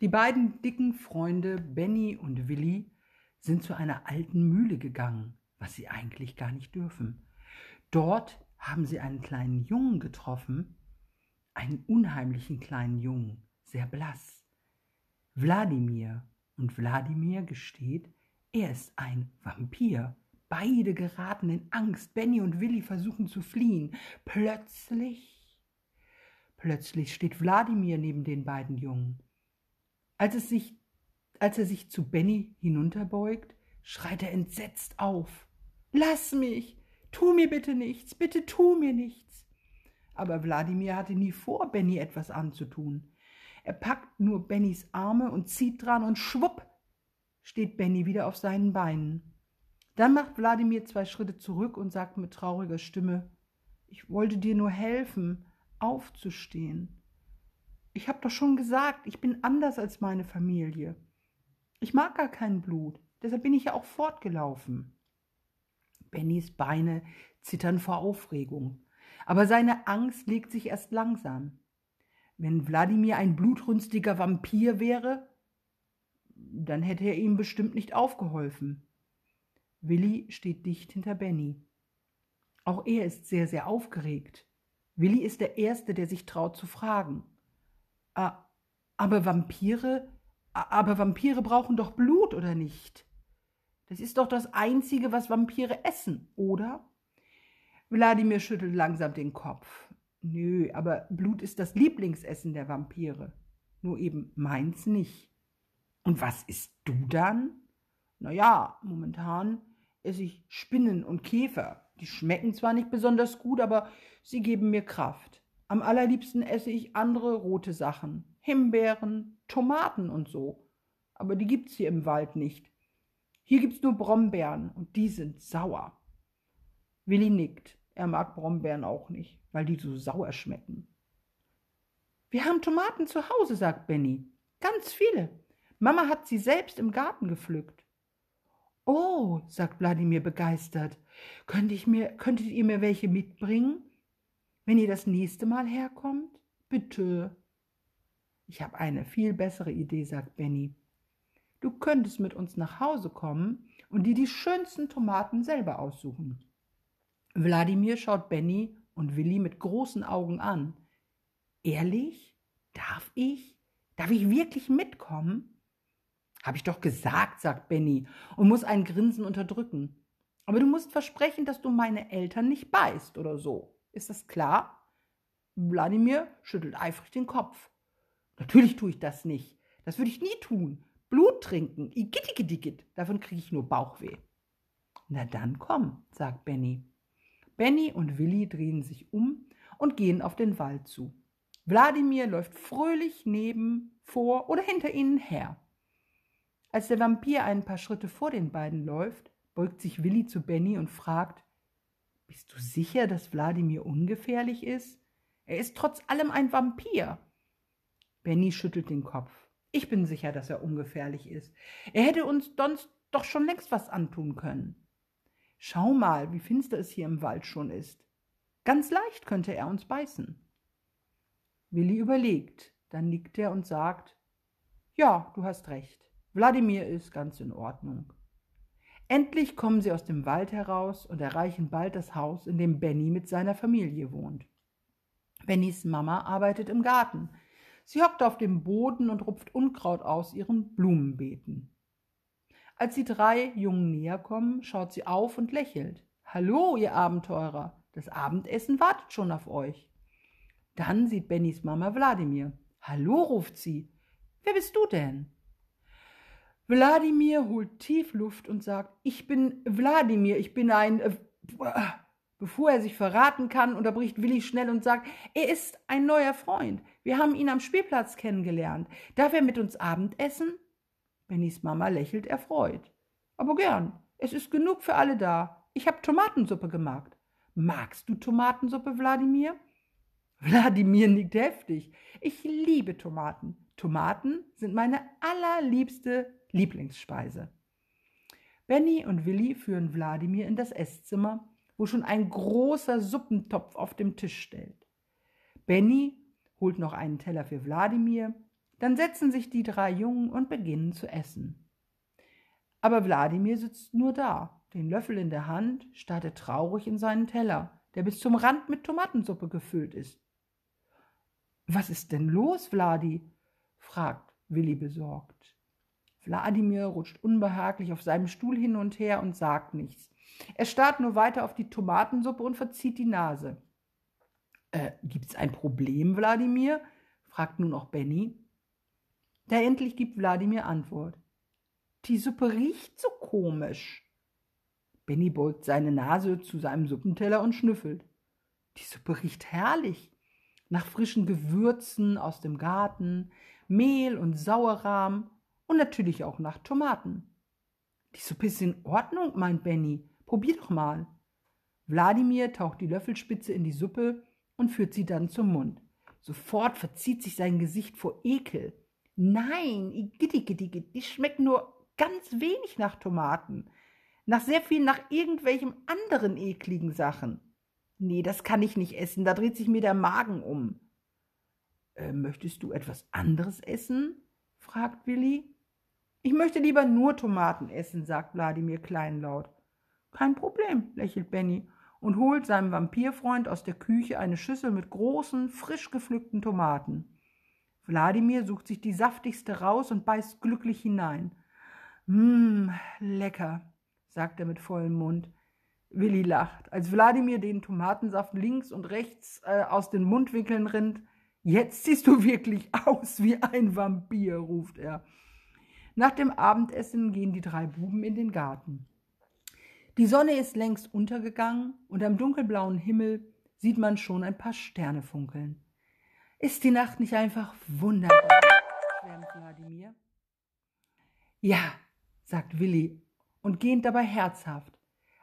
Die beiden dicken Freunde Benny und Willi sind zu einer alten Mühle gegangen, was sie eigentlich gar nicht dürfen. Dort haben sie einen kleinen Jungen getroffen, einen unheimlichen kleinen Jungen, sehr blass. Wladimir. Und Wladimir gesteht, er ist ein Vampir. Beide geraten in Angst. Benny und Willi versuchen zu fliehen. Plötzlich, plötzlich steht Wladimir neben den beiden Jungen. Als, es sich, als er sich zu Benny hinunterbeugt, schreit er entsetzt auf. Lass mich! Tu mir bitte nichts, bitte tu mir nichts. Aber Wladimir hatte nie vor, Benny etwas anzutun. Er packt nur Bennys Arme und zieht dran und schwupp steht Benny wieder auf seinen Beinen. Dann macht Wladimir zwei Schritte zurück und sagt mit trauriger Stimme, ich wollte dir nur helfen, aufzustehen. Ich hab doch schon gesagt, ich bin anders als meine Familie. Ich mag gar kein Blut, deshalb bin ich ja auch fortgelaufen. Bennys Beine zittern vor Aufregung. Aber seine Angst legt sich erst langsam. Wenn Wladimir ein blutrünstiger Vampir wäre, dann hätte er ihm bestimmt nicht aufgeholfen. Willi steht dicht hinter Benny. Auch er ist sehr, sehr aufgeregt. Willi ist der Erste, der sich traut zu fragen. Aber Vampire, aber Vampire brauchen doch Blut, oder nicht? Das ist doch das Einzige, was Vampire essen, oder? Wladimir schüttelt langsam den Kopf. Nö, aber Blut ist das Lieblingsessen der Vampire. Nur eben meins nicht. Und was isst du dann? Na ja, momentan esse ich Spinnen und Käfer. Die schmecken zwar nicht besonders gut, aber sie geben mir Kraft. Am allerliebsten esse ich andere rote Sachen. Himbeeren, Tomaten und so. Aber die gibt's hier im Wald nicht. Hier gibt's nur Brombeeren und die sind sauer. Willi nickt. Er mag Brombeeren auch nicht, weil die so sauer schmecken. Wir haben Tomaten zu Hause, sagt Benny. Ganz viele. Mama hat sie selbst im Garten gepflückt. Oh, sagt Wladimir begeistert. Könntet ihr mir welche mitbringen, wenn ihr das nächste Mal herkommt? Bitte. Ich habe eine viel bessere Idee, sagt Benny. Du könntest mit uns nach Hause kommen und dir die schönsten Tomaten selber aussuchen. Wladimir schaut Benny und Willi mit großen Augen an. Ehrlich? Darf ich? Darf ich wirklich mitkommen? Hab ich doch gesagt, sagt Benny und muss ein Grinsen unterdrücken. Aber du musst versprechen, dass du meine Eltern nicht beißt oder so. Ist das klar? Wladimir schüttelt eifrig den Kopf. Natürlich tue ich das nicht. Das würde ich nie tun. Blut trinken, igittigidikit, davon kriege ich nur Bauchweh. Na dann komm, sagt Benny. Benny und Willi drehen sich um und gehen auf den Wald zu. Wladimir läuft fröhlich neben, vor oder hinter ihnen her. Als der Vampir ein paar Schritte vor den beiden läuft, beugt sich Willi zu Benny und fragt, Bist du sicher, dass Wladimir ungefährlich ist? Er ist trotz allem ein Vampir. Benny schüttelt den Kopf. Ich bin sicher, dass er ungefährlich ist. Er hätte uns sonst doch schon längst was antun können. Schau mal, wie finster es hier im Wald schon ist. Ganz leicht könnte er uns beißen. Willi überlegt, dann nickt er und sagt, ja, du hast recht. Wladimir ist ganz in Ordnung. Endlich kommen sie aus dem Wald heraus und erreichen bald das Haus, in dem Benny mit seiner Familie wohnt. Bennys Mama arbeitet im Garten. Sie hockt auf dem Boden und rupft Unkraut aus ihren Blumenbeeten. Als die drei Jungen näher kommen, schaut sie auf und lächelt. Hallo, ihr Abenteurer, das Abendessen wartet schon auf euch. Dann sieht Bennys Mama Wladimir. Hallo, ruft sie. Wer bist du denn? Wladimir holt tief Luft und sagt, ich bin Wladimir, ich bin ein... Äh, Bevor er sich verraten kann, unterbricht Willi schnell und sagt, er ist ein neuer Freund. Wir haben ihn am Spielplatz kennengelernt. Darf er mit uns Abendessen? Bennys Mama lächelt erfreut. Aber gern. Es ist genug für alle da. Ich habe Tomatensuppe gemacht. Magst du Tomatensuppe, Wladimir? Wladimir nickt heftig. Ich liebe Tomaten. Tomaten sind meine allerliebste Lieblingsspeise. Benny und Willi führen Wladimir in das Esszimmer wo schon ein großer Suppentopf auf dem Tisch steht. Benny holt noch einen Teller für Wladimir, Dann setzen sich die drei Jungen und beginnen zu essen. Aber Wladimir sitzt nur da, den Löffel in der Hand, starrt er traurig in seinen Teller, der bis zum Rand mit Tomatensuppe gefüllt ist. Was ist denn los, Vladi? fragt Willi besorgt. Wladimir rutscht unbehaglich auf seinem Stuhl hin und her und sagt nichts. Er starrt nur weiter auf die Tomatensuppe und verzieht die Nase. Äh, gibt's ein Problem, Wladimir? fragt nun auch Benny. Da endlich gibt Wladimir Antwort. Die Suppe riecht so komisch. Benny beugt seine Nase zu seinem Suppenteller und schnüffelt. Die Suppe riecht herrlich. Nach frischen Gewürzen aus dem Garten, Mehl und Sauerrahm und natürlich auch nach Tomaten. Die Suppe ist in Ordnung, meint Benny. Probier doch mal. Wladimir taucht die Löffelspitze in die Suppe und führt sie dann zum Mund. Sofort verzieht sich sein Gesicht vor Ekel. Nein, igittigitti, die schmeckt nur ganz wenig nach Tomaten. Nach sehr viel nach irgendwelchem anderen ekligen Sachen. Nee, das kann ich nicht essen, da dreht sich mir der Magen um. Äh, möchtest du etwas anderes essen? fragt Willi. Ich möchte lieber nur Tomaten essen, sagt Wladimir kleinlaut. Kein Problem, lächelt Benny und holt seinem Vampirfreund aus der Küche eine Schüssel mit großen, frisch gepflückten Tomaten. Wladimir sucht sich die saftigste raus und beißt glücklich hinein. Mmm, lecker, sagt er mit vollem Mund. Willi lacht, als Wladimir den Tomatensaft links und rechts äh, aus den Mundwinkeln rinnt. Jetzt siehst du wirklich aus wie ein Vampir, ruft er. Nach dem Abendessen gehen die drei Buben in den Garten. Die Sonne ist längst untergegangen und am dunkelblauen Himmel sieht man schon ein paar Sterne funkeln. Ist die Nacht nicht einfach wunderbar? schwärmt Wladimir. Ja, sagt Willi und gähnt dabei herzhaft.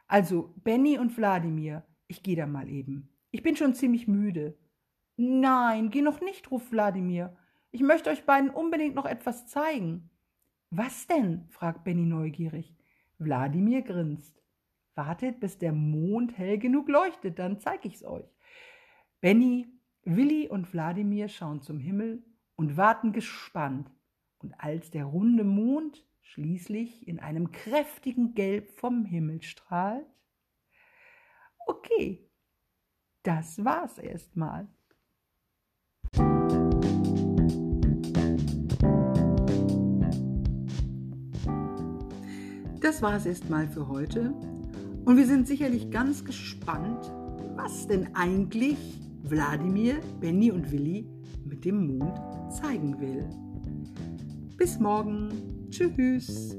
Also, Benny und Wladimir, ich gehe da mal eben. Ich bin schon ziemlich müde. Nein, geh noch nicht, ruft Wladimir. Ich möchte euch beiden unbedingt noch etwas zeigen. Was denn? fragt Benny neugierig. Wladimir grinst. Wartet, bis der Mond hell genug leuchtet, dann zeig ich's euch. Benny, Willi und Wladimir schauen zum Himmel und warten gespannt. Und als der runde Mond schließlich in einem kräftigen Gelb vom Himmel strahlt, okay, das war's erstmal. Das war es erstmal für heute. Und wir sind sicherlich ganz gespannt, was denn eigentlich Wladimir, Benny und Willi mit dem Mond zeigen will. Bis morgen. Tschüss.